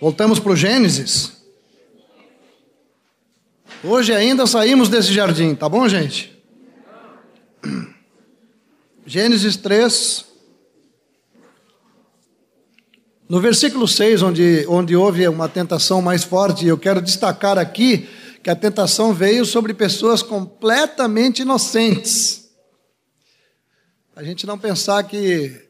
Voltamos para o Gênesis. Hoje ainda saímos desse jardim, tá bom, gente? Gênesis 3. No versículo 6, onde, onde houve uma tentação mais forte, eu quero destacar aqui que a tentação veio sobre pessoas completamente inocentes. A gente não pensar que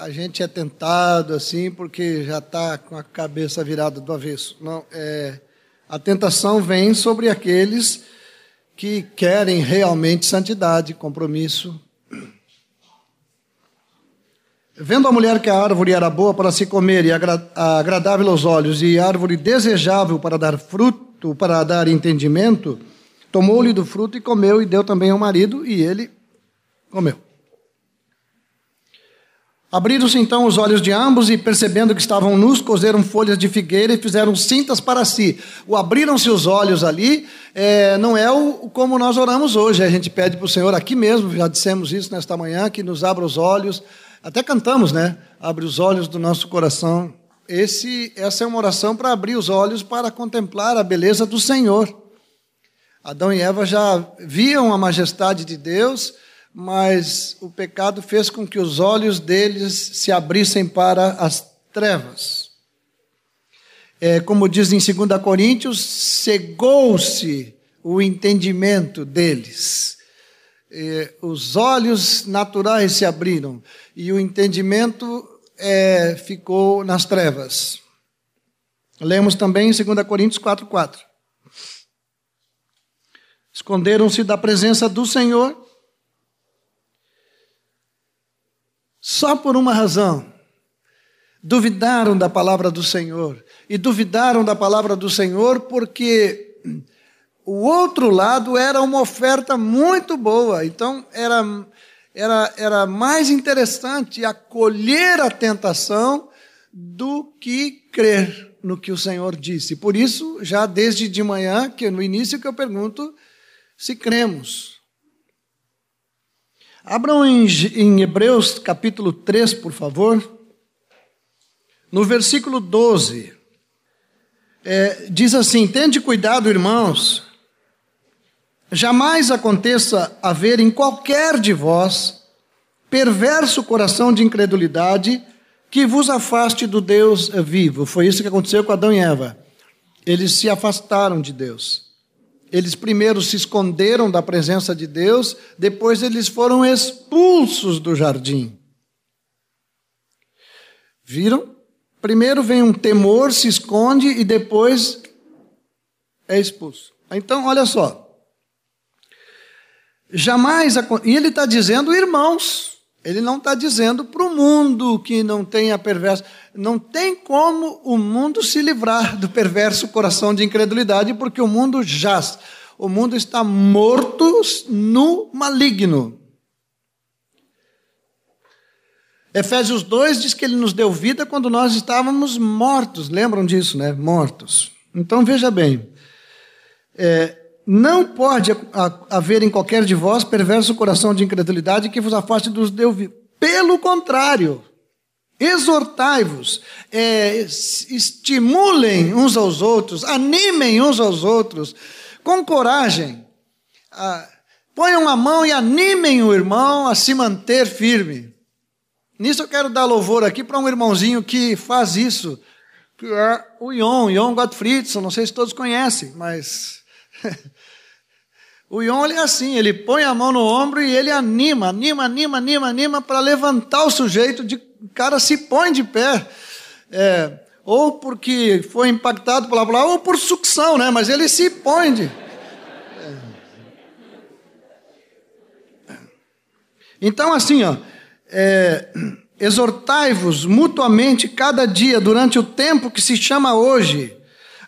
a gente é tentado assim porque já está com a cabeça virada do avesso. Não, é, a tentação vem sobre aqueles que querem realmente santidade, compromisso. Vendo a mulher que a árvore era boa para se comer e agradável aos olhos, e árvore desejável para dar fruto, para dar entendimento, tomou-lhe do fruto e comeu, e deu também ao marido, e ele comeu. Abriram-se então os olhos de ambos e, percebendo que estavam nus, coseram folhas de figueira e fizeram cintas para si. O abriram-se os olhos ali é, não é o, como nós oramos hoje. A gente pede para o Senhor aqui mesmo, já dissemos isso nesta manhã, que nos abra os olhos. Até cantamos, né? Abre os olhos do nosso coração. Esse, essa é uma oração para abrir os olhos para contemplar a beleza do Senhor. Adão e Eva já viam a majestade de Deus mas o pecado fez com que os olhos deles se abrissem para as trevas. É, como diz em 2 Coríntios, cegou-se o entendimento deles. É, os olhos naturais se abriram e o entendimento é, ficou nas trevas. Lemos também em 2 Coríntios 4,4. Esconderam-se da presença do Senhor Só por uma razão. Duvidaram da palavra do Senhor. E duvidaram da palavra do Senhor porque o outro lado era uma oferta muito boa. Então era, era, era mais interessante acolher a tentação do que crer no que o Senhor disse. Por isso, já desde de manhã, que no início que eu pergunto se cremos. Abram em, em Hebreus capítulo 3, por favor. No versículo 12, é, diz assim: Tende cuidado, irmãos, jamais aconteça haver em qualquer de vós perverso coração de incredulidade que vos afaste do Deus vivo. Foi isso que aconteceu com Adão e Eva. Eles se afastaram de Deus. Eles primeiro se esconderam da presença de Deus, depois eles foram expulsos do jardim. Viram? Primeiro vem um temor, se esconde e depois é expulso. Então, olha só. Jamais. E ele está dizendo irmãos. Ele não está dizendo para o mundo que não tenha perverso. Não tem como o mundo se livrar do perverso coração de incredulidade, porque o mundo jaz. O mundo está morto no maligno. Efésios 2 diz que ele nos deu vida quando nós estávamos mortos. Lembram disso, né? Mortos. Então veja bem. É, não pode haver em qualquer de vós perverso coração de incredulidade que vos afaste dos Deus. Pelo contrário, exortai-vos, é, estimulem uns aos outros, animem uns aos outros, com coragem. Ponham a mão e animem o irmão a se manter firme. Nisso eu quero dar louvor aqui para um irmãozinho que faz isso, que é o Ion, Ion Gottfriedson, não sei se todos conhecem, mas O Ion ele é assim, ele põe a mão no ombro e ele anima, anima, anima, anima, anima para levantar o sujeito, de, o cara se põe de pé. É, ou porque foi impactado pela palavra, ou por sucção, né? Mas ele se põe de. É. Então, assim, ó, é, exortai-vos mutuamente cada dia durante o tempo que se chama hoje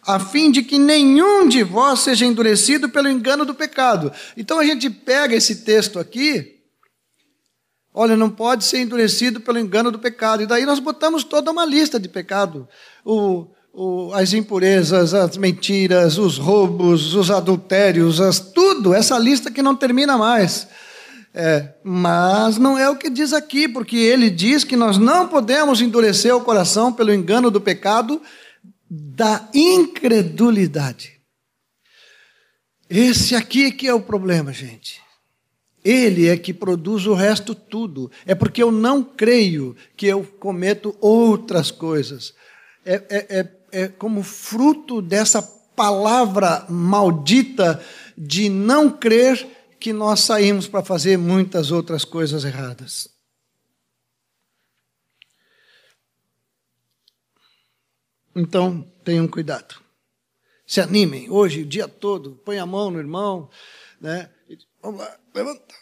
a fim de que nenhum de vós seja endurecido pelo engano do pecado. Então a gente pega esse texto aqui, olha, não pode ser endurecido pelo engano do pecado. E daí nós botamos toda uma lista de pecado. O, o, as impurezas, as mentiras, os roubos, os adultérios, as, tudo, essa lista que não termina mais. É, mas não é o que diz aqui, porque ele diz que nós não podemos endurecer o coração pelo engano do pecado da incredulidade. Esse aqui que é o problema, gente. Ele é que produz o resto tudo. É porque eu não creio que eu cometo outras coisas. É, é, é, é como fruto dessa palavra maldita de não crer que nós saímos para fazer muitas outras coisas erradas. Então, tenham cuidado. Se animem hoje, o dia todo, põe a mão no irmão, né? Vamos lá, levanta.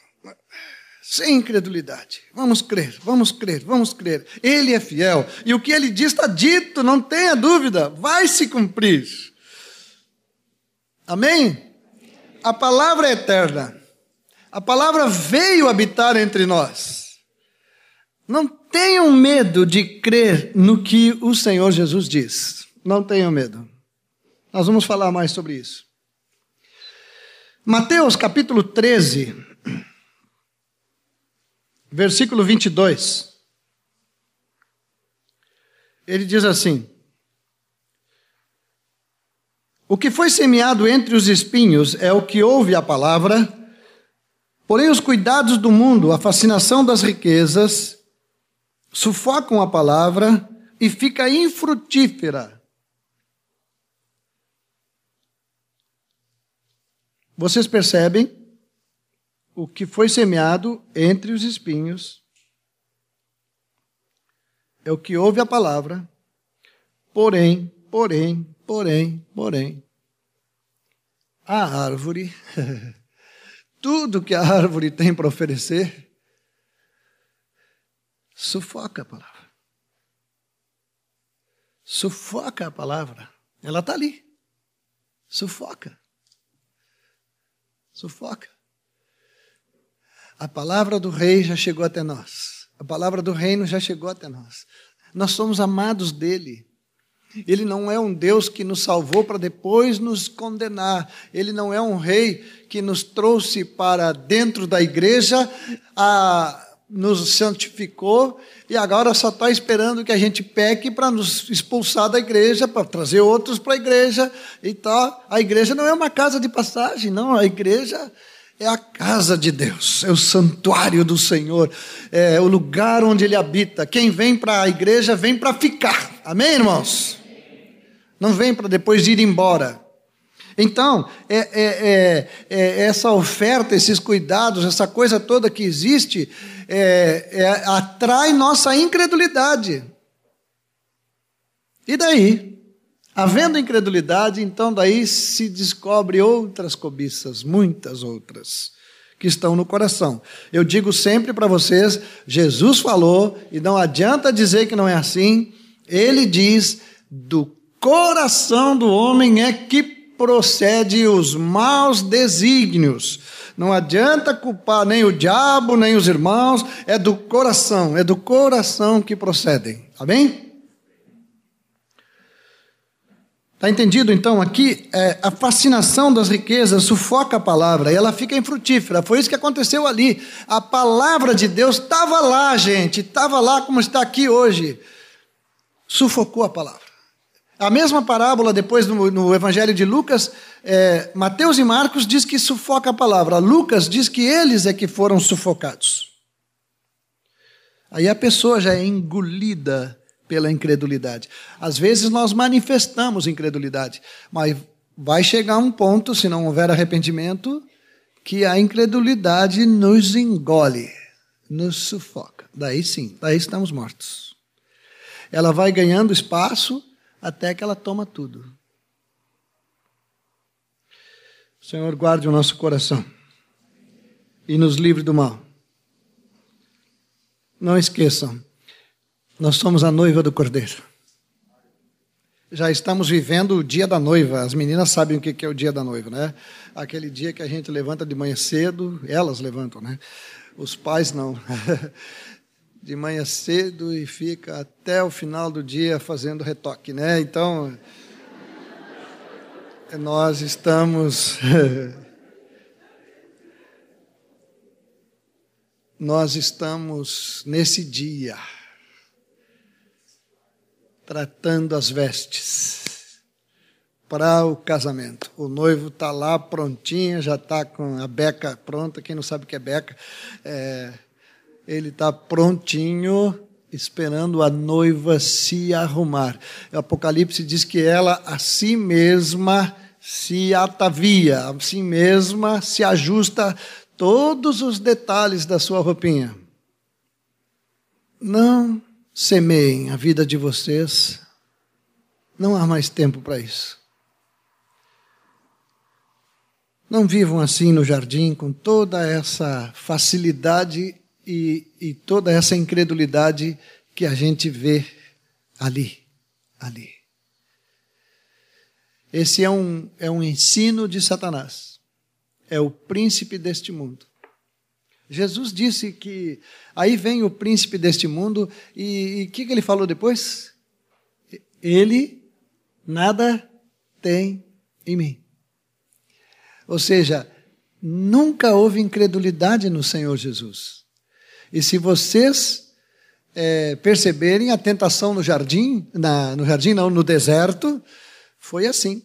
Sem incredulidade. Vamos crer, vamos crer, vamos crer. Ele é fiel. E o que ele diz está dito, não tenha dúvida, vai se cumprir. Amém? A palavra é eterna. A palavra veio habitar entre nós. Não tenham medo de crer no que o Senhor Jesus diz. Não tenham medo. Nós vamos falar mais sobre isso. Mateus capítulo 13, versículo 22. Ele diz assim: O que foi semeado entre os espinhos é o que ouve a palavra Porém, os cuidados do mundo, a fascinação das riquezas, sufocam a palavra e fica infrutífera. Vocês percebem o que foi semeado entre os espinhos? É o que ouve a palavra, porém, porém, porém, porém, a árvore tudo que a árvore tem para oferecer, sufoca a palavra. Sufoca a palavra. Ela está ali. Sufoca. Sufoca. A palavra do rei já chegou até nós. A palavra do reino já chegou até nós. Nós somos amados dele. Ele não é um Deus que nos salvou para depois nos condenar. Ele não é um rei que nos trouxe para dentro da igreja, a, nos santificou e agora só está esperando que a gente peque para nos expulsar da igreja, para trazer outros para a igreja e tal. A igreja não é uma casa de passagem, não. A igreja é a casa de Deus, é o santuário do Senhor, é o lugar onde Ele habita. Quem vem para a igreja vem para ficar. Amém, irmãos? Não vem para depois ir embora. Então, é, é, é, é, essa oferta, esses cuidados, essa coisa toda que existe, é, é, atrai nossa incredulidade. E daí? Havendo incredulidade, então daí se descobre outras cobiças, muitas outras, que estão no coração. Eu digo sempre para vocês: Jesus falou, e não adianta dizer que não é assim, ele diz: do coração do homem é que procede os maus desígnios. Não adianta culpar nem o diabo, nem os irmãos, é do coração, é do coração que procedem. Amém? Está entendido então? Aqui é, a fascinação das riquezas sufoca a palavra e ela fica infrutífera. Foi isso que aconteceu ali. A palavra de Deus estava lá, gente, estava lá como está aqui hoje. Sufocou a palavra. A mesma parábola, depois no, no Evangelho de Lucas, é, Mateus e Marcos diz que sufoca a palavra. Lucas diz que eles é que foram sufocados. Aí a pessoa já é engolida pela incredulidade. Às vezes nós manifestamos incredulidade, mas vai chegar um ponto, se não houver arrependimento, que a incredulidade nos engole, nos sufoca. Daí sim, daí estamos mortos. Ela vai ganhando espaço até que ela toma tudo. Senhor, guarde o nosso coração e nos livre do mal. Não esqueçam, nós somos a noiva do Cordeiro. Já estamos vivendo o dia da noiva. As meninas sabem o que é o dia da noiva, né? Aquele dia que a gente levanta de manhã cedo, elas levantam, né? Os pais não. de manhã cedo e fica até o final do dia fazendo retoque, né? Então, nós estamos nós estamos nesse dia tratando as vestes para o casamento. O noivo está lá prontinho, já está com a beca pronta. Quem não sabe o que é beca, é, ele está prontinho, esperando a noiva se arrumar. O Apocalipse diz que ela a si mesma se atavia, a si mesma se ajusta todos os detalhes da sua roupinha. Não semeiem a vida de vocês. Não há mais tempo para isso. Não vivam assim no jardim com toda essa facilidade e, e toda essa incredulidade que a gente vê ali, ali. Esse é um, é um ensino de Satanás. É o príncipe deste mundo. Jesus disse que aí vem o príncipe deste mundo e o que, que ele falou depois? Ele nada tem em mim. Ou seja, nunca houve incredulidade no Senhor Jesus. E se vocês é, perceberem a tentação no jardim, na, no jardim não, no deserto, foi assim.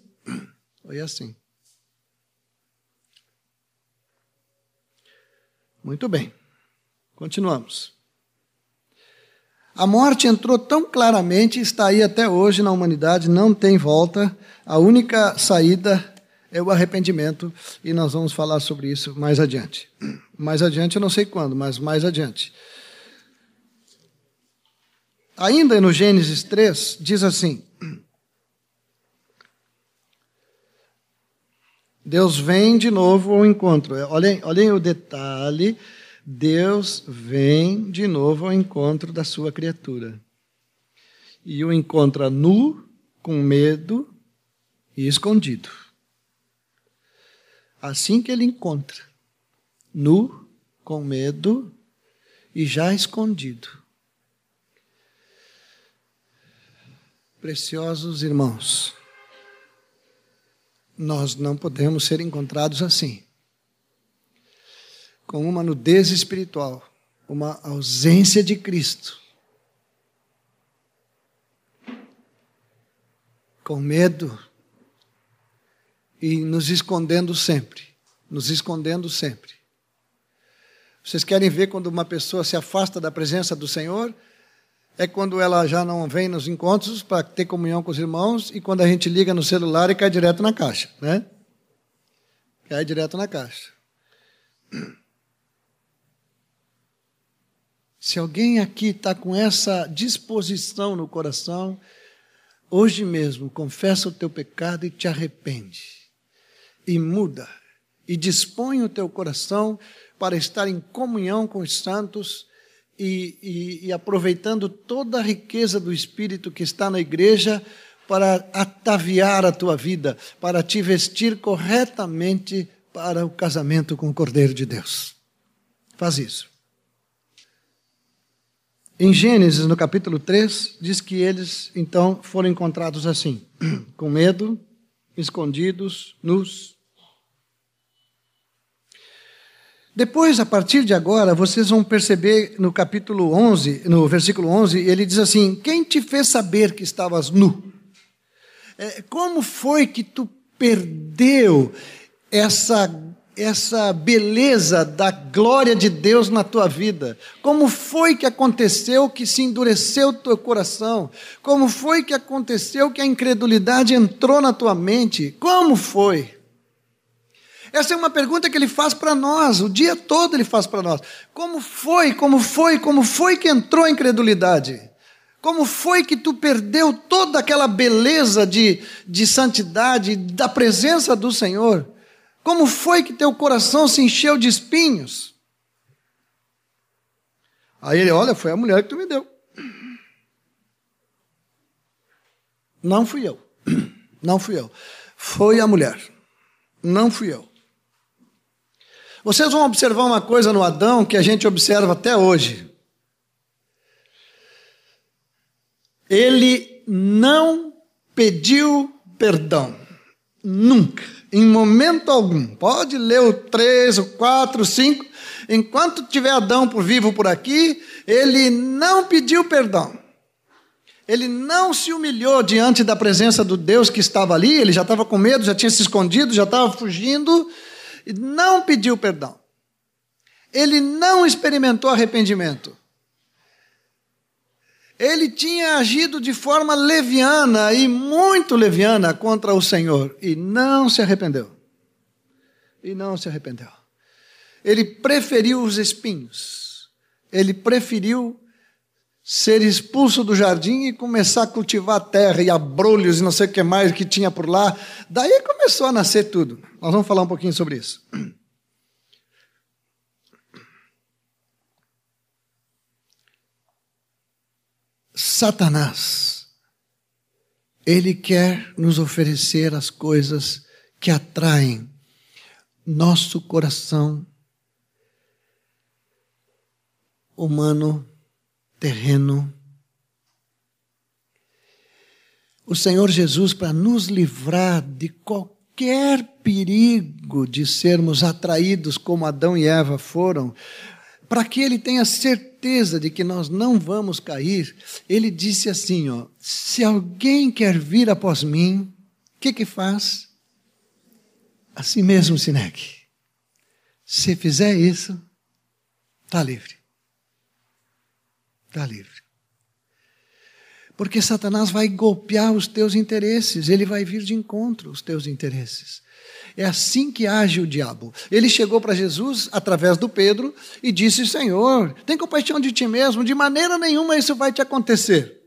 Foi assim. Muito bem. Continuamos. A morte entrou tão claramente, está aí até hoje na humanidade, não tem volta. A única saída é o arrependimento, e nós vamos falar sobre isso mais adiante. Mais adiante, eu não sei quando, mas mais adiante. Ainda no Gênesis 3, diz assim: Deus vem de novo ao encontro. Olhem, olhem o detalhe. Deus vem de novo ao encontro da sua criatura. E o encontra nu, com medo e escondido assim que ele encontra, nu, com medo e já escondido. Preciosos irmãos, nós não podemos ser encontrados assim, com uma nudez espiritual, uma ausência de Cristo, com medo e nos escondendo sempre. Nos escondendo sempre. Vocês querem ver quando uma pessoa se afasta da presença do Senhor? É quando ela já não vem nos encontros para ter comunhão com os irmãos e quando a gente liga no celular e cai direto na caixa, né? Cai direto na caixa. Se alguém aqui está com essa disposição no coração, hoje mesmo confessa o teu pecado e te arrepende e muda, e dispõe o teu coração para estar em comunhão com os santos e, e, e aproveitando toda a riqueza do Espírito que está na igreja para ataviar a tua vida, para te vestir corretamente para o casamento com o Cordeiro de Deus. Faz isso. Em Gênesis, no capítulo 3, diz que eles então foram encontrados assim, com medo, escondidos, nus, Depois, a partir de agora, vocês vão perceber no capítulo 11, no versículo 11, ele diz assim: Quem te fez saber que estavas nu? É, como foi que tu perdeu essa, essa beleza da glória de Deus na tua vida? Como foi que aconteceu que se endureceu o teu coração? Como foi que aconteceu que a incredulidade entrou na tua mente? Como foi? Essa é uma pergunta que ele faz para nós, o dia todo ele faz para nós. Como foi, como foi, como foi que entrou a incredulidade? Como foi que tu perdeu toda aquela beleza de, de santidade, da presença do Senhor? Como foi que teu coração se encheu de espinhos? Aí ele, olha, foi a mulher que tu me deu. Não fui eu. Não fui eu. Foi a mulher. Não fui eu. Vocês vão observar uma coisa no Adão que a gente observa até hoje. Ele não pediu perdão. Nunca. Em momento algum. Pode ler o 3, o 4, o 5. enquanto tiver Adão por vivo por aqui, ele não pediu perdão. Ele não se humilhou diante da presença do Deus que estava ali, ele já estava com medo, já tinha se escondido, já estava fugindo, não pediu perdão. Ele não experimentou arrependimento. Ele tinha agido de forma leviana e muito leviana contra o Senhor e não se arrependeu. E não se arrependeu. Ele preferiu os espinhos. Ele preferiu ser expulso do jardim e começar a cultivar terra e abrolhos e não sei o que mais que tinha por lá. Daí começou a nascer tudo. Nós vamos falar um pouquinho sobre isso. Satanás, ele quer nos oferecer as coisas que atraem nosso coração humano, terreno. O Senhor Jesus, para nos livrar de qualquer perigo de sermos atraídos como Adão e Eva foram, para que ele tenha certeza de que nós não vamos cair, ele disse assim: ó, se alguém quer vir após mim, o que que faz? Assim mesmo se negue. Se fizer isso, está livre. Está livre. Porque Satanás vai golpear os teus interesses, ele vai vir de encontro aos teus interesses. É assim que age o diabo. Ele chegou para Jesus através do Pedro e disse: Senhor, tem compaixão de ti mesmo, de maneira nenhuma isso vai te acontecer.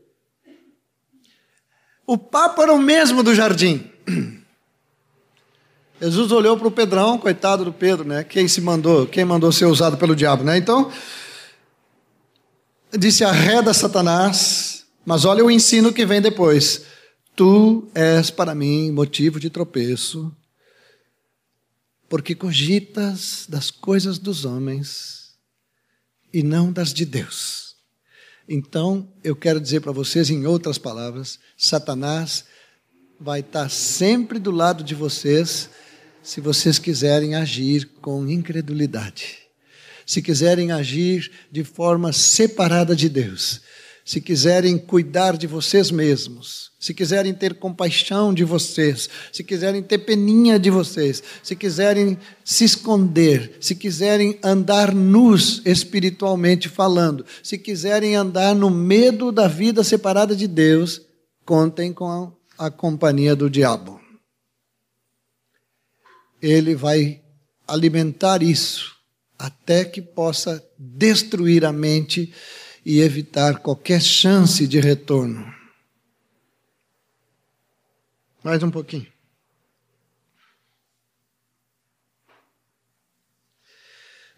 O papo era o mesmo do jardim. Jesus olhou para o Pedrão, coitado do Pedro, né? Quem se mandou, quem mandou ser usado pelo diabo, né? Então, disse: arreda Satanás, mas olha o ensino que vem depois. Tu és para mim motivo de tropeço porque cogitas das coisas dos homens e não das de Deus. Então, eu quero dizer para vocês, em outras palavras, Satanás vai estar sempre do lado de vocês se vocês quiserem agir com incredulidade, se quiserem agir de forma separada de Deus, se quiserem cuidar de vocês mesmos, se quiserem ter compaixão de vocês, se quiserem ter peninha de vocês, se quiserem se esconder, se quiserem andar nus espiritualmente falando, se quiserem andar no medo da vida separada de Deus, contem com a, companhia do diabo. Ele vai alimentar isso até que possa destruir a mente e evitar qualquer chance de retorno. Mais um pouquinho.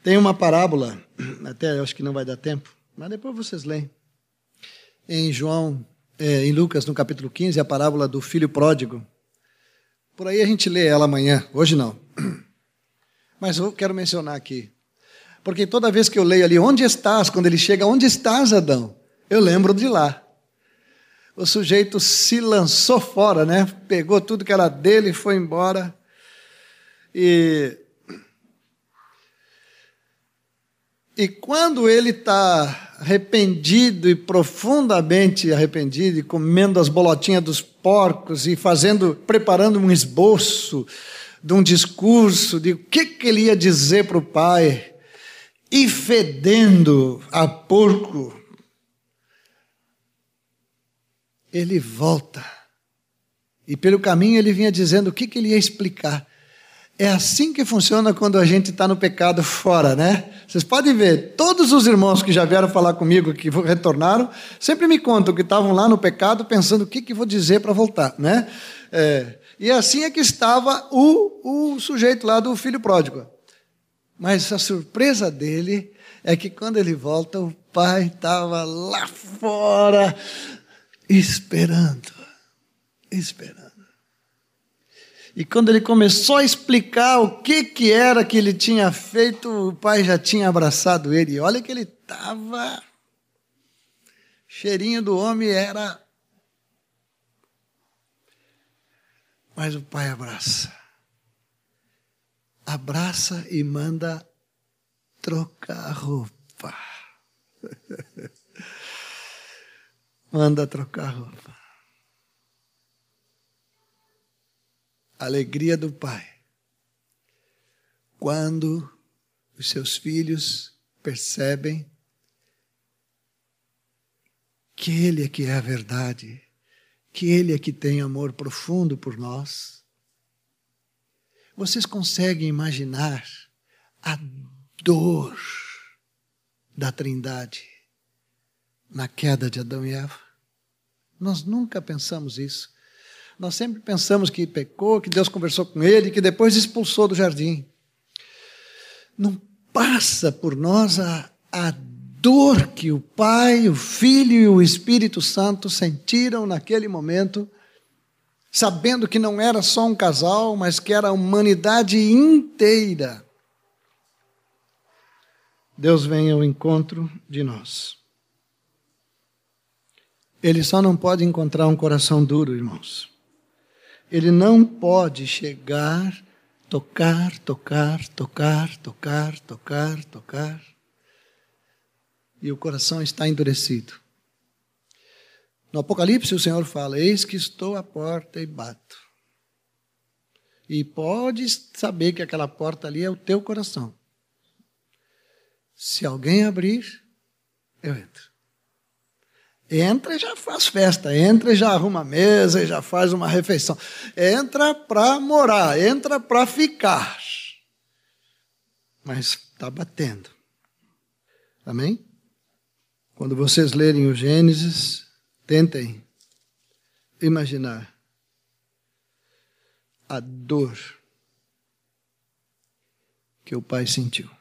Tem uma parábola, até acho que não vai dar tempo, mas depois vocês leem. Em João, é, em Lucas, no capítulo 15, a parábola do filho pródigo. Por aí a gente lê ela amanhã, hoje não. Mas eu quero mencionar aqui. Porque toda vez que eu leio ali, onde estás? Quando ele chega, onde estás, Adão? Eu lembro de lá. O sujeito se lançou fora, né? Pegou tudo que era dele e foi embora. E E quando ele está arrependido e profundamente arrependido, e comendo as bolotinhas dos porcos e fazendo, preparando um esboço de um discurso de o que, que ele ia dizer para o pai, e fedendo a porco, ele volta. E pelo caminho ele vinha dizendo o que, que ele ia explicar. É assim que funciona quando a gente está no pecado fora, né? Vocês podem ver, todos os irmãos que já vieram falar comigo, que retornaram, sempre me contam que estavam lá no pecado pensando o que, que vou dizer para voltar, né? É, e assim é que estava o, o sujeito lá do filho pródigo. Mas a surpresa dele é que quando ele volta, o pai estava lá fora esperando, esperando. E quando ele começou a explicar o que, que era que ele tinha feito, o pai já tinha abraçado ele. E olha que ele estava. Cheirinho do homem era. Mas o pai abraça abraça e manda trocar roupa. Manda trocar roupa. Alegria do Pai. Quando os seus filhos percebem que Ele é que é a verdade, que Ele é que tem amor profundo por nós. Vocês conseguem imaginar a dor da Trindade na queda de Adão e Eva? Nós nunca pensamos isso. Nós sempre pensamos que pecou, que Deus conversou com ele, que depois expulsou do jardim. Não passa por nós a, a dor que o Pai, o Filho e o Espírito Santo sentiram naquele momento, sabendo que não era só um casal, mas que era a humanidade inteira. Deus vem ao encontro de nós. Ele só não pode encontrar um coração duro, irmãos. Ele não pode chegar, tocar, tocar, tocar, tocar, tocar, tocar e o coração está endurecido. No Apocalipse, o Senhor fala: Eis que estou à porta e bato. E pode saber que aquela porta ali é o teu coração. Se alguém abrir, eu entro. Entra e já faz festa, entra e já arruma a mesa e já faz uma refeição. Entra para morar, entra para ficar. Mas está batendo. Amém? Quando vocês lerem o Gênesis, tentem imaginar a dor que o pai sentiu.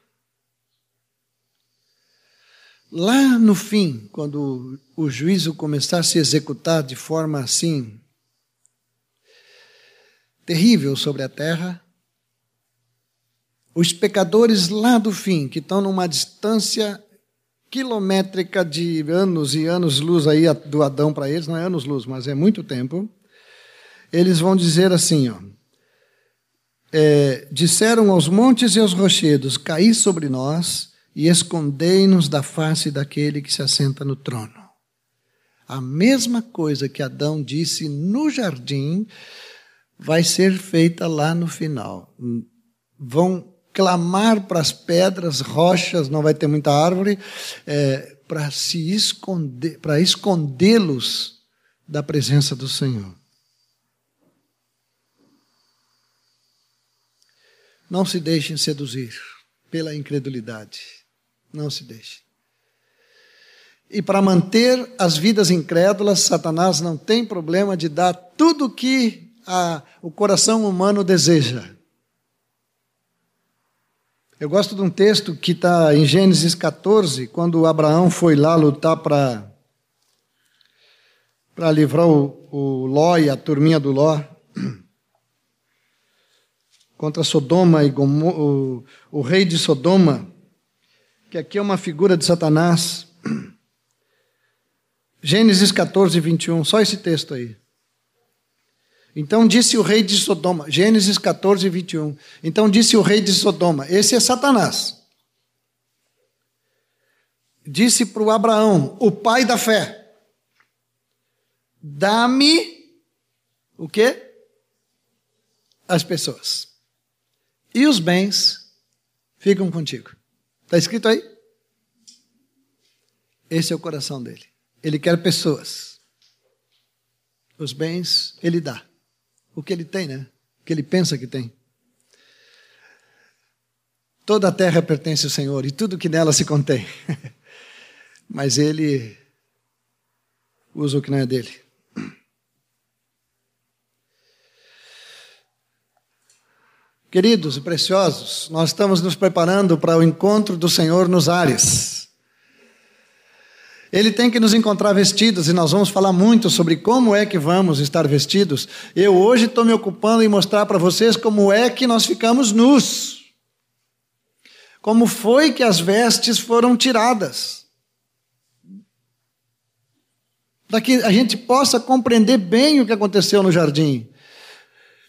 Lá no fim, quando o juízo começar a se executar de forma assim terrível sobre a terra, os pecadores lá do fim, que estão numa distância quilométrica de anos e anos-luz aí do Adão para eles, não é anos-luz, mas é muito tempo, eles vão dizer assim, ó, é, disseram aos montes e aos rochedos, caí sobre nós e escondei-nos da face daquele que se assenta no trono. A mesma coisa que Adão disse no jardim vai ser feita lá no final. Vão clamar para as pedras, rochas, não vai ter muita árvore, é, para se esconder, para escondê-los da presença do Senhor. Não se deixem seduzir pela incredulidade. Não se deixem. E para manter as vidas incrédulas, Satanás não tem problema de dar tudo o que a, o coração humano deseja. Eu gosto de um texto que está em Gênesis 14, quando Abraão foi lá lutar para para livrar o, o Ló e a turminha do Ló contra Sodoma e o, o rei de Sodoma, que aqui é uma figura de Satanás. Gênesis 14, 21, só esse texto aí. Então disse o rei de Sodoma, Gênesis 14, 21. Então disse o rei de Sodoma, esse é Satanás. Disse para o Abraão, o pai da fé: Dá-me o quê? As pessoas. E os bens ficam contigo. Está escrito aí? Esse é o coração dele. Ele quer pessoas. Os bens ele dá o que ele tem, né? O que ele pensa que tem. Toda a terra pertence ao Senhor e tudo que nela se contém. Mas ele usa o que não é dele. Queridos e preciosos, nós estamos nos preparando para o encontro do Senhor nos ares. Ele tem que nos encontrar vestidos e nós vamos falar muito sobre como é que vamos estar vestidos. Eu hoje estou me ocupando em mostrar para vocês como é que nós ficamos nus. Como foi que as vestes foram tiradas. Para que a gente possa compreender bem o que aconteceu no jardim.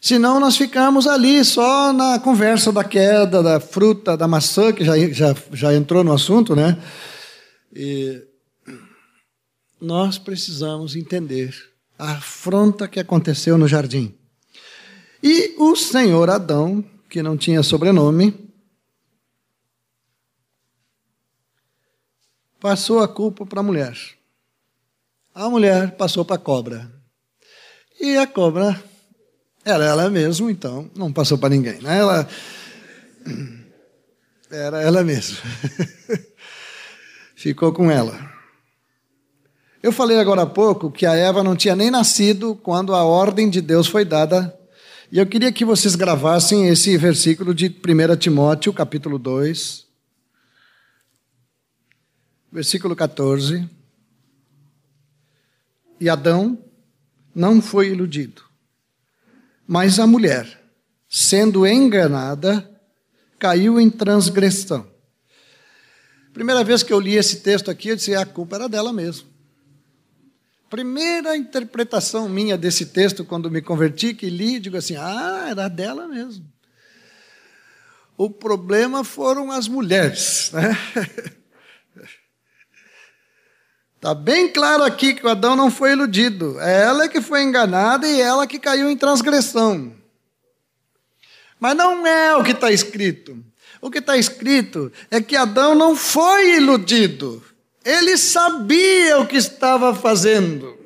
Senão nós ficamos ali só na conversa da queda, da fruta, da maçã, que já, já, já entrou no assunto, né? E nós precisamos entender a afronta que aconteceu no jardim. E o senhor Adão, que não tinha sobrenome, passou a culpa para a mulher. A mulher passou para a cobra. E a cobra era ela mesma, então não passou para ninguém. Né? Ela era ela mesma. Ficou com ela. Eu falei agora há pouco que a Eva não tinha nem nascido quando a ordem de Deus foi dada. E eu queria que vocês gravassem esse versículo de 1 Timóteo, capítulo 2, versículo 14. E Adão não foi iludido, mas a mulher, sendo enganada, caiu em transgressão. Primeira vez que eu li esse texto aqui, eu disse: a culpa era dela mesmo. Primeira interpretação minha desse texto, quando me converti, que li, digo assim: ah, era dela mesmo. O problema foram as mulheres, né? Está bem claro aqui que o Adão não foi iludido. É ela que foi enganada e ela que caiu em transgressão. Mas não é o que está escrito. O que está escrito é que Adão não foi iludido. Ele sabia o que estava fazendo.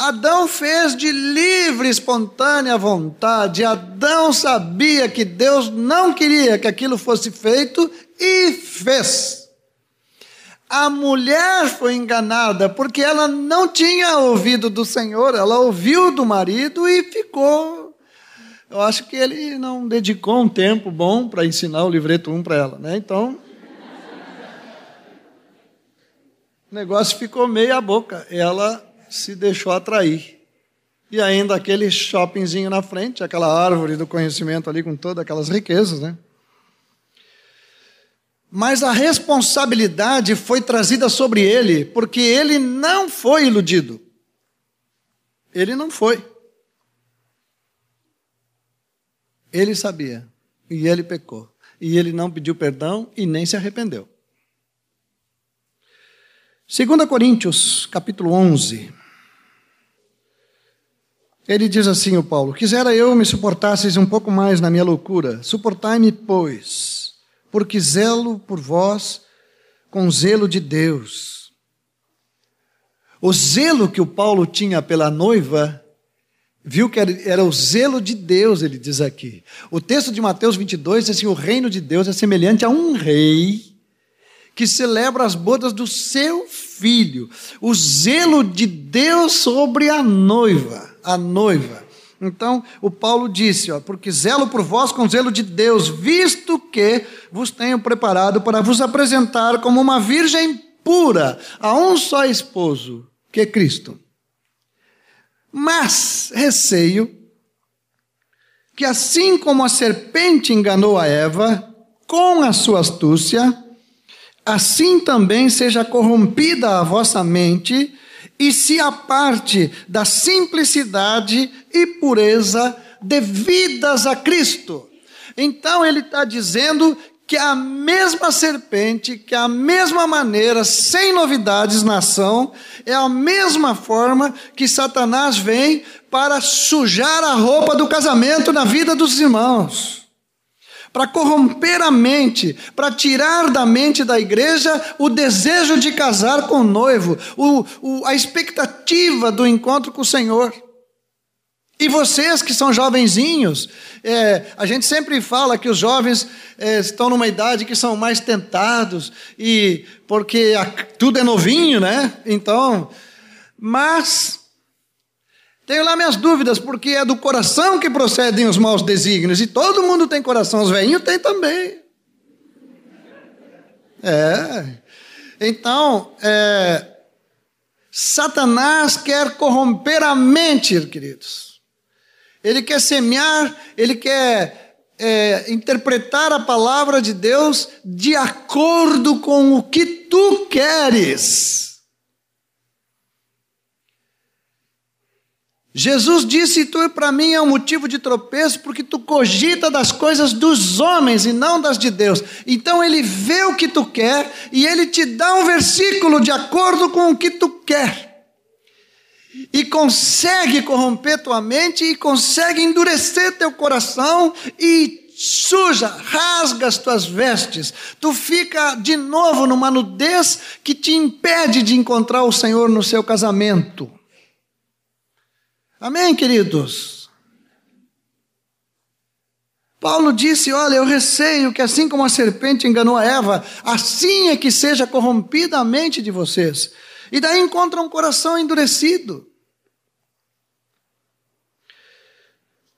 Adão fez de livre, espontânea vontade. Adão sabia que Deus não queria que aquilo fosse feito e fez. A mulher foi enganada porque ela não tinha ouvido do Senhor, ela ouviu do marido e ficou. Eu acho que ele não dedicou um tempo bom para ensinar o livreto 1 para ela, né? Então, o negócio ficou meia boca. Ela se deixou atrair. E ainda aquele shoppingzinho na frente, aquela árvore do conhecimento ali com todas aquelas riquezas, né? Mas a responsabilidade foi trazida sobre ele, porque ele não foi iludido. Ele não foi. Ele sabia, e ele pecou. E ele não pediu perdão e nem se arrependeu. 2 Coríntios, capítulo 11. Ele diz assim, o Paulo: Quisera eu me suportasseis um pouco mais na minha loucura. Suportai-me, pois porque zelo por vós com zelo de Deus. O zelo que o Paulo tinha pela noiva, viu que era, o zelo de Deus, ele diz aqui. O texto de Mateus 22 diz assim: o reino de Deus é semelhante a um rei que celebra as bodas do seu filho. O zelo de Deus sobre a noiva, a noiva. Então, o Paulo disse, ó, porque zelo por vós com zelo de Deus, visto que vos tenho preparado para vos apresentar como uma virgem pura a um só esposo, que é Cristo. Mas receio que assim como a serpente enganou a Eva com a sua astúcia, assim também seja corrompida a vossa mente e se aparte da simplicidade e pureza devidas a Cristo. Então ele está dizendo que a mesma serpente, que a mesma maneira, sem novidades na ação, é a mesma forma que Satanás vem para sujar a roupa do casamento na vida dos irmãos para corromper a mente, para tirar da mente da igreja o desejo de casar com o noivo, o, o, a expectativa do encontro com o Senhor. E vocês que são jovenzinhos, é, a gente sempre fala que os jovens é, estão numa idade que são mais tentados, e porque a, tudo é novinho, né? Então, mas tenho lá minhas dúvidas, porque é do coração que procedem os maus desígnios. E todo mundo tem coração, os velhinhos têm também. É. Então, é, Satanás quer corromper a mente, queridos. Ele quer semear, ele quer é, interpretar a palavra de Deus de acordo com o que tu queres. Jesus disse: Tu para mim é um motivo de tropeço, porque tu cogita das coisas dos homens e não das de Deus. Então ele vê o que tu quer e ele te dá um versículo de acordo com o que tu quer. E consegue corromper tua mente e consegue endurecer teu coração e suja, rasga as tuas vestes. Tu fica de novo numa nudez que te impede de encontrar o Senhor no seu casamento. Amém, queridos? Paulo disse: Olha, eu receio que assim como a serpente enganou a Eva, assim é que seja corrompida a mente de vocês. E daí encontra um coração endurecido.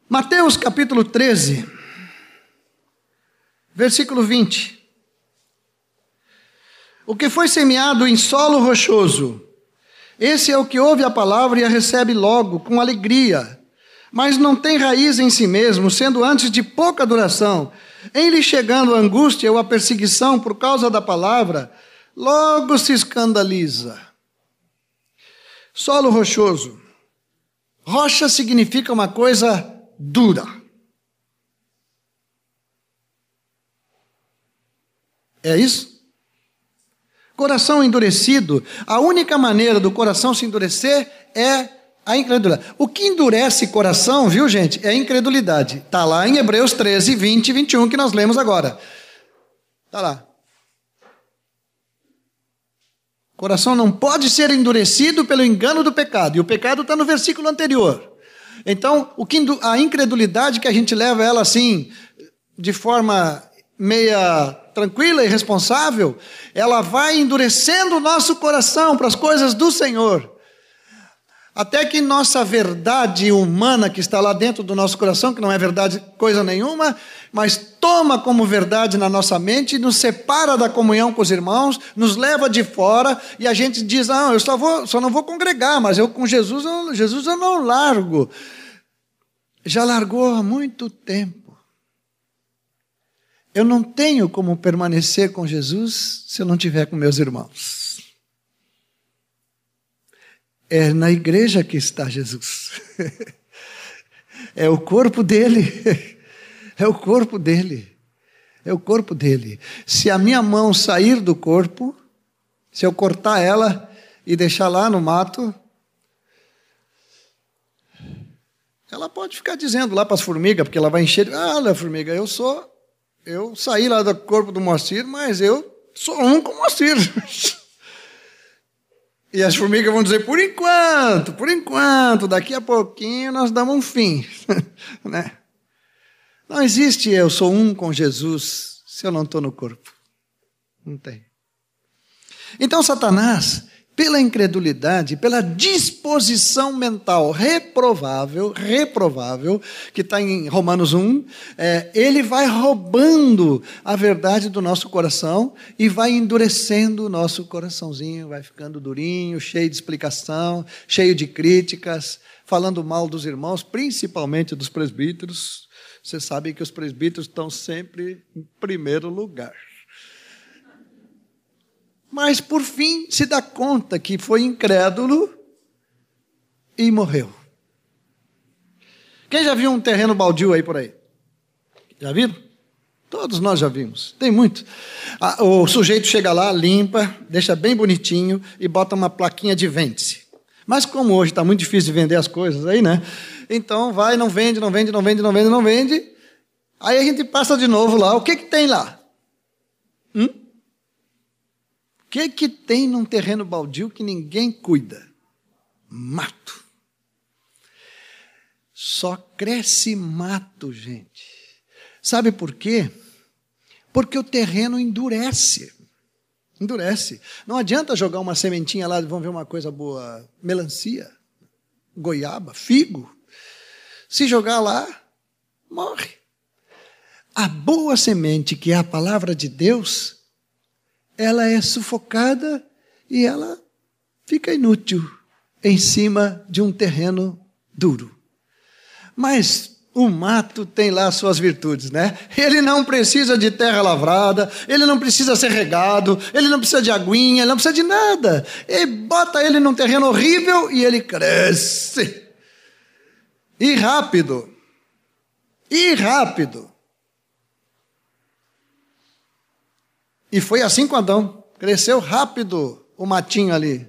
Mateus capítulo 13, versículo 20. O que foi semeado em solo rochoso, esse é o que ouve a palavra e a recebe logo, com alegria, mas não tem raiz em si mesmo, sendo antes de pouca duração. Em lhe chegando a angústia ou a perseguição por causa da palavra, logo se escandaliza. Solo rochoso. Rocha significa uma coisa dura. É isso? Coração endurecido, a única maneira do coração se endurecer é a incredulidade. O que endurece coração, viu gente, é a incredulidade. Está lá em Hebreus 13, 20 e 21 que nós lemos agora. Está lá. Coração não pode ser endurecido pelo engano do pecado. E o pecado está no versículo anterior. Então, o que, a incredulidade que a gente leva ela assim, de forma meia tranquila e responsável, ela vai endurecendo o nosso coração para as coisas do Senhor. Até que nossa verdade humana que está lá dentro do nosso coração, que não é verdade coisa nenhuma, mas toma como verdade na nossa mente, nos separa da comunhão com os irmãos, nos leva de fora e a gente diz: "Ah, eu só vou, só não vou congregar, mas eu com Jesus, eu, Jesus eu não largo". Já largou há muito tempo. Eu não tenho como permanecer com Jesus se eu não tiver com meus irmãos. É na igreja que está Jesus. É o corpo dele. É o corpo dele. É o corpo dele. Se a minha mão sair do corpo, se eu cortar ela e deixar lá no mato, ela pode ficar dizendo lá para as formigas, porque ela vai encher. Ah, olha, formiga, eu sou eu saí lá do corpo do Moacir, mas eu sou um com o Moacir. E as formigas vão dizer, por enquanto, por enquanto, daqui a pouquinho nós damos um fim. né? Não existe eu sou um com Jesus se eu não estou no corpo. Não tem. Então Satanás pela incredulidade, pela disposição mental reprovável, reprovável, que está em Romanos 1, é, ele vai roubando a verdade do nosso coração e vai endurecendo o nosso coraçãozinho, vai ficando durinho, cheio de explicação, cheio de críticas, falando mal dos irmãos, principalmente dos presbíteros. Você sabe que os presbíteros estão sempre em primeiro lugar mas por fim se dá conta que foi incrédulo e morreu. Quem já viu um terreno baldio aí por aí? Já viram? Todos nós já vimos, tem muito. O sujeito chega lá, limpa, deixa bem bonitinho e bota uma plaquinha de vende-se. Mas como hoje está muito difícil de vender as coisas aí, né? Então vai, não vende, não vende, não vende, não vende, não vende. Aí a gente passa de novo lá. O que, que tem lá? Hum? Que que tem num terreno baldio que ninguém cuida? Mato. Só cresce mato, gente. Sabe por quê? Porque o terreno endurece. Endurece. Não adianta jogar uma sementinha lá e vão ver uma coisa boa. Melancia, goiaba, figo. Se jogar lá, morre. A boa semente, que é a palavra de Deus, ela é sufocada e ela fica inútil em cima de um terreno duro. Mas o mato tem lá suas virtudes, né? Ele não precisa de terra lavrada, ele não precisa ser regado, ele não precisa de aguinha, ele não precisa de nada. E bota ele num terreno horrível e ele cresce. E rápido. E rápido. E foi assim com Adão. Cresceu rápido o matinho ali.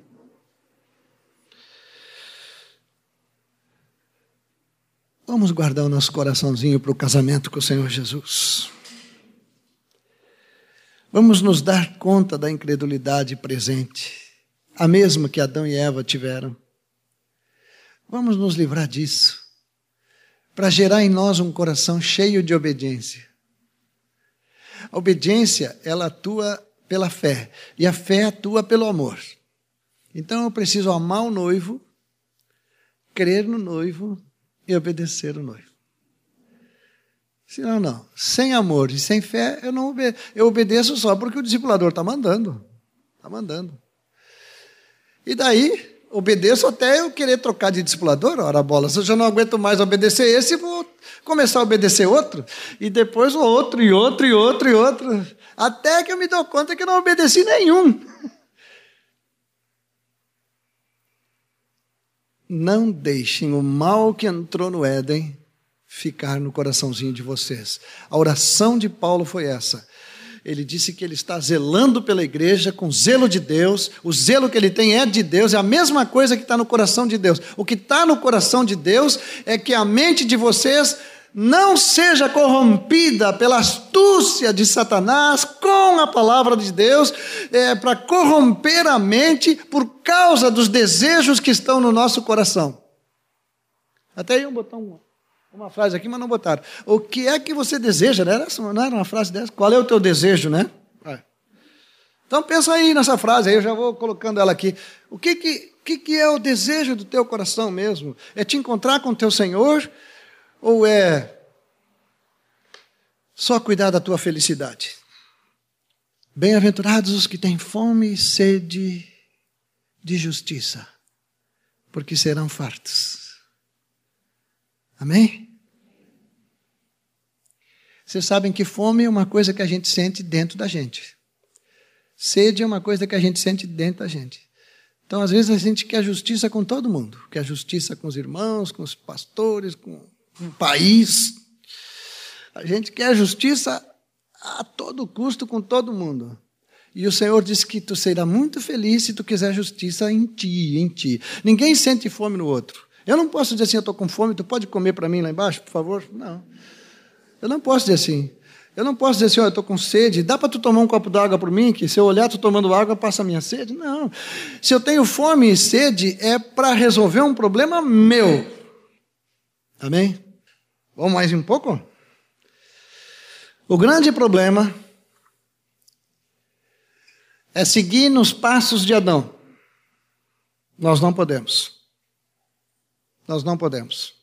Vamos guardar o nosso coraçãozinho para o casamento com o Senhor Jesus. Vamos nos dar conta da incredulidade presente, a mesma que Adão e Eva tiveram. Vamos nos livrar disso, para gerar em nós um coração cheio de obediência. A obediência, ela atua pela fé, e a fé atua pelo amor. Então eu preciso amar o noivo, crer no noivo e obedecer o noivo. Senão, não. Sem amor e sem fé, eu não obedeço. Eu obedeço só porque o discipulador está mandando. Está mandando. E daí, obedeço até eu querer trocar de discipulador. Ora, bola, se eu já não aguento mais obedecer esse, vou começar a obedecer outro. E depois outro, e outro, e outro, e outro. Até que eu me dou conta que não obedeci nenhum. não deixem o mal que entrou no Éden ficar no coraçãozinho de vocês. A oração de Paulo foi essa. Ele disse que ele está zelando pela igreja com zelo de Deus. O zelo que ele tem é de Deus, é a mesma coisa que está no coração de Deus. O que está no coração de Deus é que a mente de vocês não seja corrompida pela astúcia de Satanás com a palavra de Deus, é, para corromper a mente por causa dos desejos que estão no nosso coração. Até iam botar uma, uma frase aqui, mas não botaram. O que é que você deseja? Era, não era uma frase dessa? Qual é o teu desejo, né? É. Então pensa aí nessa frase, aí eu já vou colocando ela aqui. O que, que, que, que é o desejo do teu coração mesmo? É te encontrar com o teu Senhor? Ou é só cuidar da tua felicidade? Bem-aventurados os que têm fome e sede de justiça, porque serão fartos. Amém? Vocês sabem que fome é uma coisa que a gente sente dentro da gente. Sede é uma coisa que a gente sente dentro da gente. Então, às vezes, a gente quer justiça com todo mundo. Quer justiça com os irmãos, com os pastores, com um país. A gente quer justiça a todo custo com todo mundo. E o Senhor disse que tu serás muito feliz se tu quiser justiça em ti, em ti. Ninguém sente fome no outro. Eu não posso dizer assim, eu estou com fome, tu pode comer para mim lá embaixo, por favor? Não. Eu não posso dizer assim. Eu não posso dizer assim, oh, eu estou com sede, dá para tu tomar um copo d'água por mim, que se eu olhar tu tomando água, passa a minha sede? Não. Se eu tenho fome e sede, é para resolver um problema meu. Amém? Vamos mais um pouco? O grande problema é seguir nos passos de Adão. Nós não podemos. Nós não podemos.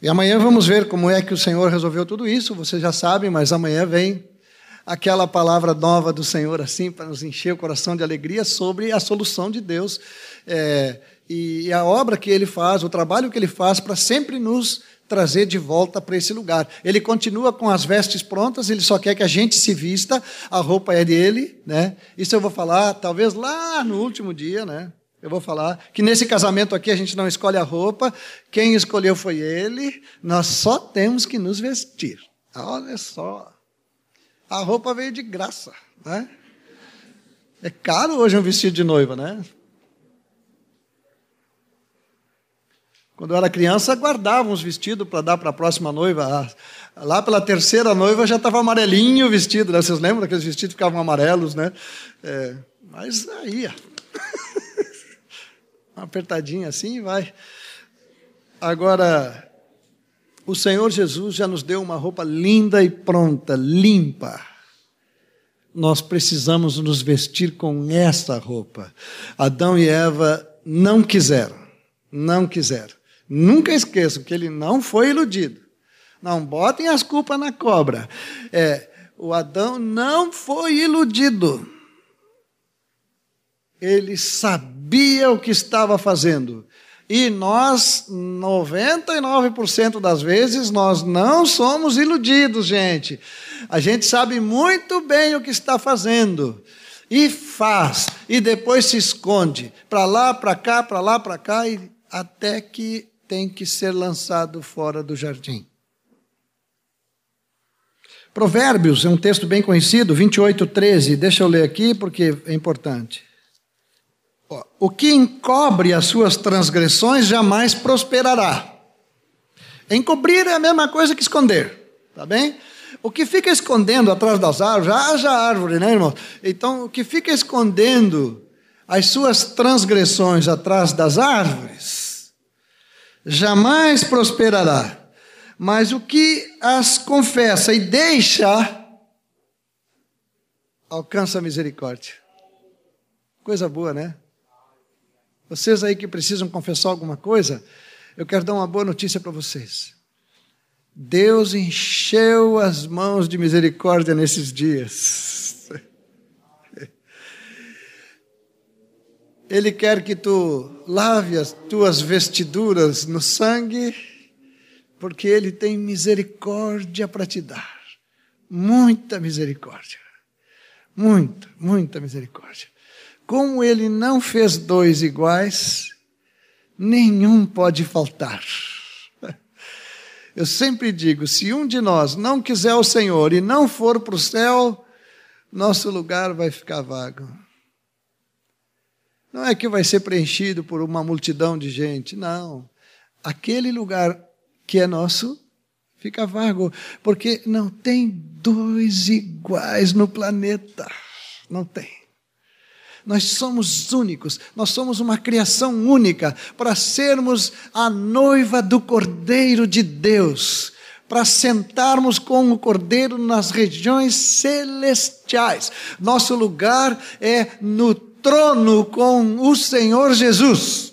E amanhã vamos ver como é que o Senhor resolveu tudo isso. Vocês já sabem, mas amanhã vem aquela palavra nova do Senhor, assim, para nos encher o coração de alegria sobre a solução de Deus. É, e a obra que ele faz, o trabalho que ele faz para sempre nos trazer de volta para esse lugar. Ele continua com as vestes prontas, ele só quer que a gente se vista, a roupa é dele, né? Isso eu vou falar talvez lá no último dia, né? Eu vou falar que nesse casamento aqui a gente não escolhe a roupa, quem escolheu foi ele, nós só temos que nos vestir. Olha só. A roupa veio de graça, né? É caro hoje um vestido de noiva, né? Quando eu era criança, guardava uns vestidos para dar para a próxima noiva. Lá pela terceira noiva já estava amarelinho o vestido. Né? Vocês lembram que os vestidos ficavam amarelos, né? É, mas aí, uma apertadinha assim vai. Agora, o Senhor Jesus já nos deu uma roupa linda e pronta, limpa. Nós precisamos nos vestir com essa roupa. Adão e Eva não quiseram, não quiseram. Nunca esqueçam que ele não foi iludido. Não botem as culpas na cobra. É, o Adão não foi iludido. Ele sabia o que estava fazendo. E nós, 99% das vezes, nós não somos iludidos, gente. A gente sabe muito bem o que está fazendo. E faz. E depois se esconde. Para lá, para cá, para lá, para cá. E até que tem que ser lançado fora do jardim. Provérbios é um texto bem conhecido, 28, 13. Deixa eu ler aqui porque é importante. O que encobre as suas transgressões jamais prosperará. Encobrir é a mesma coisa que esconder, tá bem? O que fica escondendo atrás das árvores, haja árvore, né, irmão? Então, o que fica escondendo as suas transgressões atrás das árvores, jamais prosperará. Mas o que as confessa e deixa, alcança a misericórdia. Coisa boa, né? Vocês aí que precisam confessar alguma coisa, eu quero dar uma boa notícia para vocês. Deus encheu as mãos de misericórdia nesses dias. Ele quer que tu lave as tuas vestiduras no sangue, porque Ele tem misericórdia para te dar. Muita misericórdia. Muita, muita misericórdia. Como ele não fez dois iguais, nenhum pode faltar. Eu sempre digo: se um de nós não quiser o Senhor e não for para o céu, nosso lugar vai ficar vago. Não é que vai ser preenchido por uma multidão de gente, não. Aquele lugar que é nosso fica vago, porque não tem dois iguais no planeta. Não tem. Nós somos únicos, nós somos uma criação única para sermos a noiva do Cordeiro de Deus, para sentarmos com o Cordeiro nas regiões celestiais. Nosso lugar é no trono com o Senhor Jesus.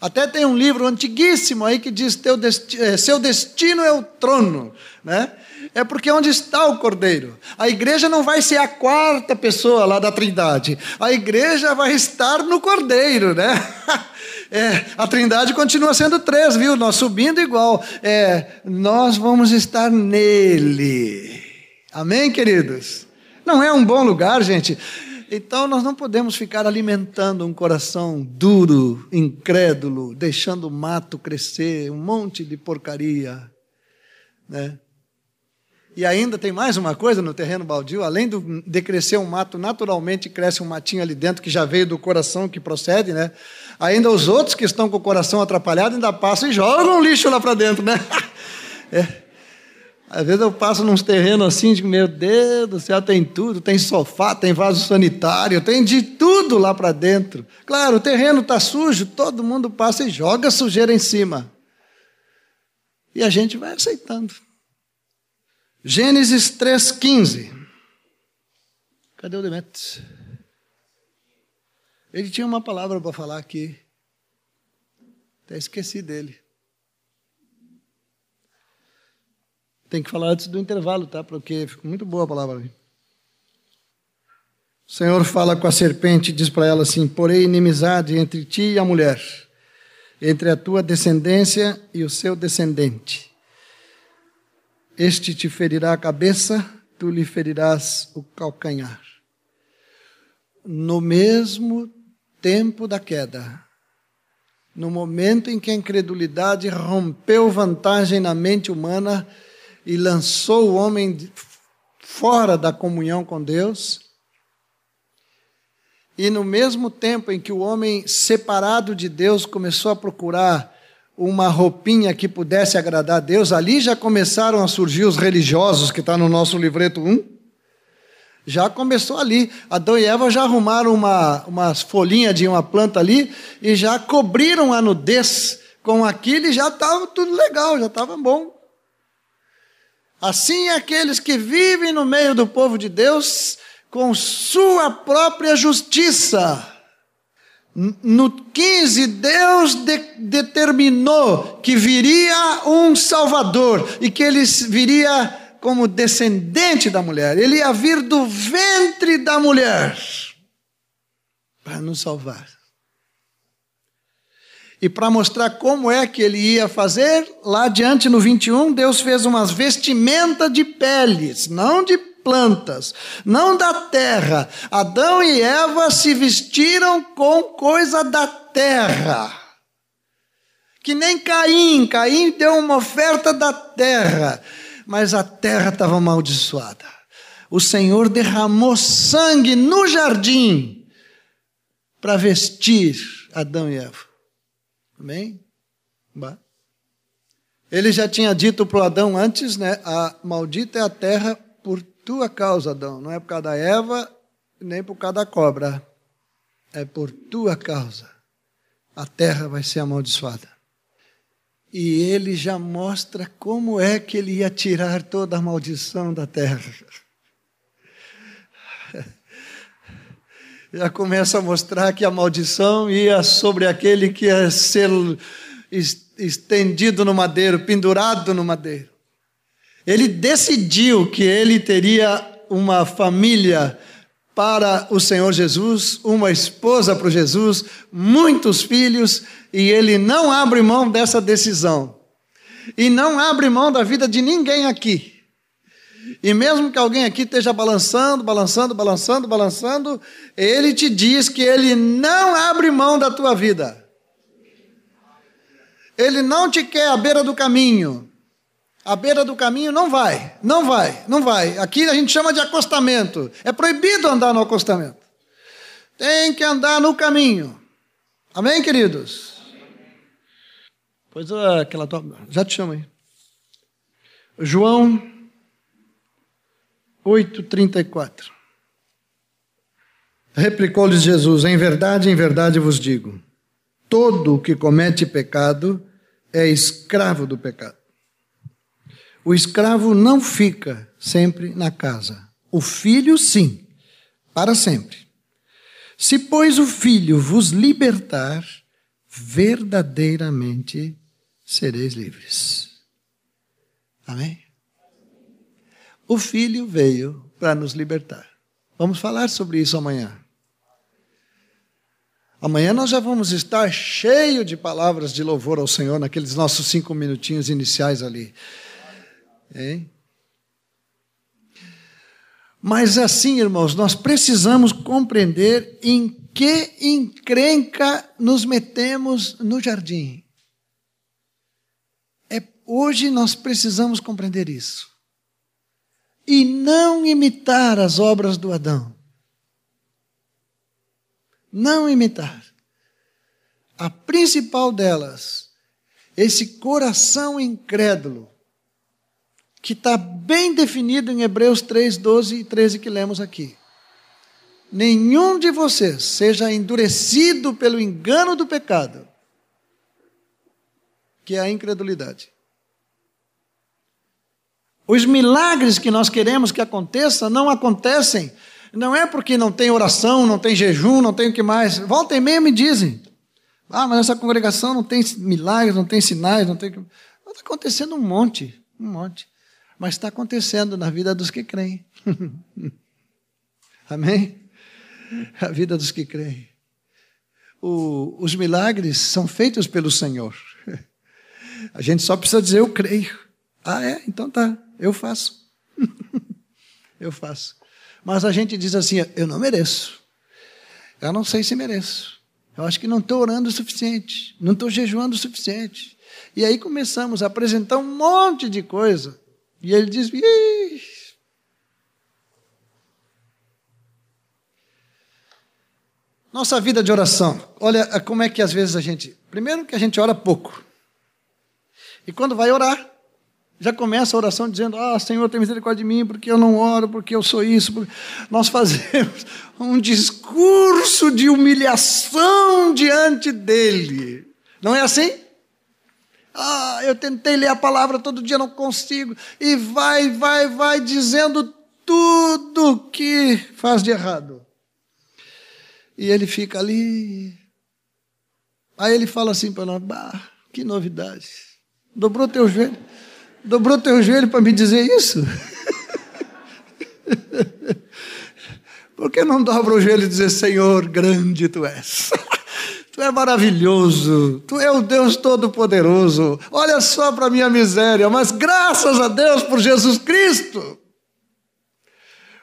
Até tem um livro antiguíssimo aí que diz: teu desti eh, seu destino é o trono, né? É porque onde está o Cordeiro? A igreja não vai ser a quarta pessoa lá da Trindade. A igreja vai estar no Cordeiro, né? É, a Trindade continua sendo três, viu? Nós subindo igual. É, nós vamos estar nele. Amém, queridos? Não é um bom lugar, gente? Então nós não podemos ficar alimentando um coração duro, incrédulo, deixando o mato crescer, um monte de porcaria, né? E ainda tem mais uma coisa no terreno baldio, além de crescer um mato, naturalmente cresce um matinho ali dentro que já veio do coração que procede, né? Ainda os outros que estão com o coração atrapalhado ainda passam e jogam lixo lá para dentro, né? É. Às vezes eu passo nos terrenos assim, de meu Deus do céu, tem tudo, tem sofá, tem vaso sanitário, tem de tudo lá para dentro. Claro, o terreno está sujo, todo mundo passa e joga sujeira em cima. E a gente vai aceitando. Gênesis 3,15. Cadê o Demetrius? Ele tinha uma palavra para falar aqui. Até esqueci dele. Tem que falar antes do intervalo, tá? Porque ficou muito boa a palavra. O Senhor fala com a serpente e diz para ela assim: Porém, inimizade entre ti e a mulher, entre a tua descendência e o seu descendente. Este te ferirá a cabeça, tu lhe ferirás o calcanhar. No mesmo tempo da queda, no momento em que a incredulidade rompeu vantagem na mente humana e lançou o homem fora da comunhão com Deus, e no mesmo tempo em que o homem separado de Deus começou a procurar uma roupinha que pudesse agradar a Deus, ali já começaram a surgir os religiosos, que está no nosso livreto 1. Já começou ali. Adão e Eva já arrumaram uma, umas folhinhas de uma planta ali e já cobriram a nudez com aquilo e já estava tudo legal, já estava bom. Assim aqueles que vivem no meio do povo de Deus com sua própria justiça no 15, Deus de, determinou que viria um Salvador e que ele viria como descendente da mulher. Ele ia vir do ventre da mulher para nos salvar. E para mostrar como é que ele ia fazer, lá adiante no 21, Deus fez umas vestimentas de peles, não de plantas, não da terra. Adão e Eva se vestiram com coisa da terra. Que nem Caim. Caim deu uma oferta da terra, mas a terra estava amaldiçoada. O Senhor derramou sangue no jardim para vestir Adão e Eva. Amém? Ele já tinha dito para Adão antes, né? A maldita é a terra por tua causa, Adão. Não é por causa da Eva, nem por causa da cobra. É por tua causa. A terra vai ser amaldiçoada. E ele já mostra como é que ele ia tirar toda a maldição da terra. Já começa a mostrar que a maldição ia sobre aquele que ia ser estendido no madeiro, pendurado no madeiro. Ele decidiu que ele teria uma família para o Senhor Jesus, uma esposa para Jesus, muitos filhos, e ele não abre mão dessa decisão. E não abre mão da vida de ninguém aqui. E mesmo que alguém aqui esteja balançando, balançando, balançando, balançando, ele te diz que ele não abre mão da tua vida. Ele não te quer à beira do caminho. À beira do caminho não vai, não vai, não vai. Aqui a gente chama de acostamento. É proibido andar no acostamento. Tem que andar no caminho. Amém, queridos? Pois é, aquela tua... já te chamo aí. João 8:34. Replicou-lhes Jesus: Em verdade, em verdade vos digo, todo o que comete pecado é escravo do pecado. O escravo não fica sempre na casa. O filho, sim, para sempre. Se, pois, o filho vos libertar, verdadeiramente sereis livres. Amém? O filho veio para nos libertar. Vamos falar sobre isso amanhã. Amanhã nós já vamos estar cheio de palavras de louvor ao Senhor naqueles nossos cinco minutinhos iniciais ali. Hein? Mas assim, irmãos, nós precisamos compreender em que encrenca nos metemos no jardim. É, hoje nós precisamos compreender isso. E não imitar as obras do Adão. Não imitar. A principal delas, esse coração incrédulo, que está bem definido em Hebreus 3, 12 e 13 que lemos aqui. Nenhum de vocês seja endurecido pelo engano do pecado, que é a incredulidade. Os milagres que nós queremos que aconteçam não acontecem, não é porque não tem oração, não tem jejum, não tem o que mais. Volta e me dizem. Ah, mas essa congregação não tem milagres, não tem sinais, não tem. Está acontecendo um monte, um monte mas está acontecendo na vida dos que creem. Amém? A vida dos que creem. O, os milagres são feitos pelo Senhor. A gente só precisa dizer eu creio. Ah, é? Então tá, eu faço. eu faço. Mas a gente diz assim: eu não mereço. Eu não sei se mereço. Eu acho que não estou orando o suficiente, não estou jejuando o suficiente. E aí começamos a apresentar um monte de coisa e ele diz: Ih! Nossa vida de oração. Olha como é que às vezes a gente. Primeiro que a gente ora pouco. E quando vai orar, já começa a oração dizendo: Ah, Senhor, tem misericórdia de mim, porque eu não oro, porque eu sou isso. Porque... Nós fazemos um discurso de humilhação diante dele. Não é assim? Ah, eu tentei ler a palavra todo dia, não consigo. E vai, vai, vai dizendo tudo que faz de errado. E ele fica ali. Aí ele fala assim para nós: bah, que novidade. Dobrou teu joelho. Dobrou teu joelho para me dizer isso? Por que não dobra o joelho e dizer, Senhor, grande tu és? Tu é maravilhoso, tu é o Deus Todo-Poderoso. Olha só para a minha miséria, mas graças a Deus por Jesus Cristo.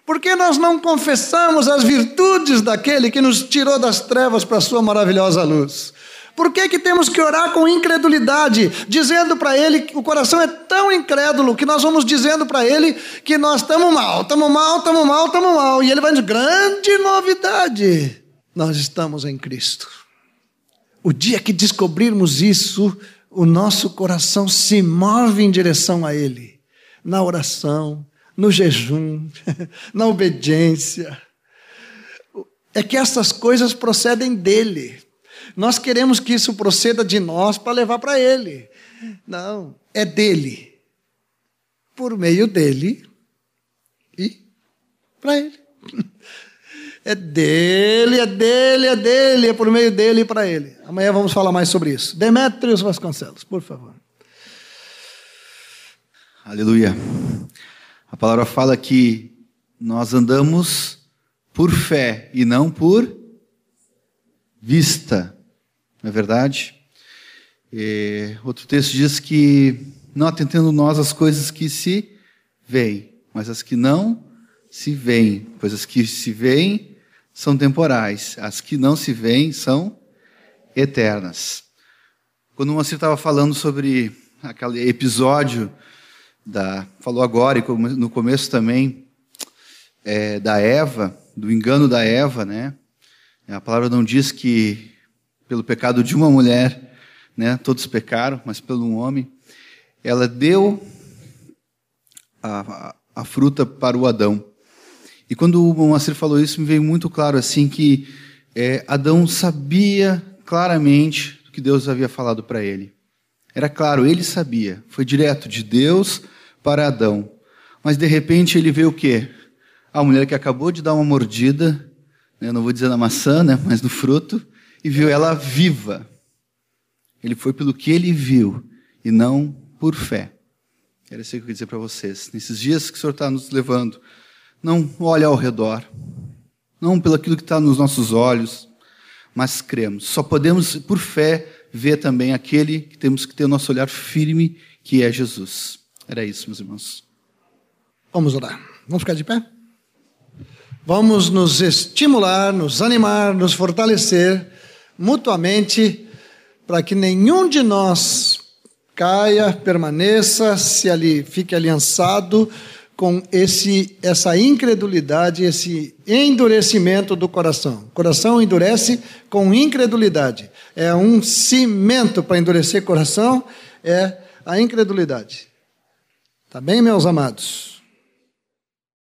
Por que nós não confessamos as virtudes daquele que nos tirou das trevas para a sua maravilhosa luz? Por que, que temos que orar com incredulidade, dizendo para ele que o coração é tão incrédulo que nós vamos dizendo para ele que nós estamos mal, estamos mal, estamos mal, estamos mal. E ele vai dizer: grande novidade, nós estamos em Cristo. O dia que descobrirmos isso, o nosso coração se move em direção a Ele, na oração, no jejum, na obediência. É que essas coisas procedem dele. Nós queremos que isso proceda de nós para levar para Ele. Não, é dele. Por meio dele e para Ele. É dele, é dele, é dele, é por meio dele e para Ele. Amanhã vamos falar mais sobre isso. Demetrios Vasconcelos, por favor. Aleluia. A palavra fala que nós andamos por fé e não por vista não é verdade? E outro texto diz que não atentando nós as coisas que se veem, mas as que não se veem, pois as que se veem são temporais, as que não se veem são eternas. Quando o Moacir estava falando sobre aquele episódio da, falou agora e no começo também é, da Eva, do engano da Eva, né? A palavra não diz que pelo pecado de uma mulher, né? Todos pecaram, mas pelo um homem. Ela deu a, a, fruta para o Adão. E quando o Moacir falou isso, me veio muito claro assim que é, Adão sabia claramente o que Deus havia falado para ele. Era claro, ele sabia. Foi direto de Deus para Adão. Mas de repente ele vê o quê? A mulher que acabou de dar uma mordida, né, não vou dizer na maçã, né, mas no fruto, e viu ela viva. Ele foi pelo que ele viu e não por fé. Era isso que eu queria dizer para vocês. Nesses dias que o Senhor está nos levando, não olhe ao redor, não pelo aquilo que está nos nossos olhos, mas cremos. Só podemos, por fé, ver também aquele que temos que ter o nosso olhar firme, que é Jesus. Era isso, meus irmãos. Vamos orar. Vamos ficar de pé? Vamos nos estimular, nos animar, nos fortalecer mutuamente para que nenhum de nós caia, permaneça, se ali fique aliançado com esse essa incredulidade, esse endurecimento do coração. O coração endurece com incredulidade. É um cimento para endurecer coração é a incredulidade. Tá bem, meus amados?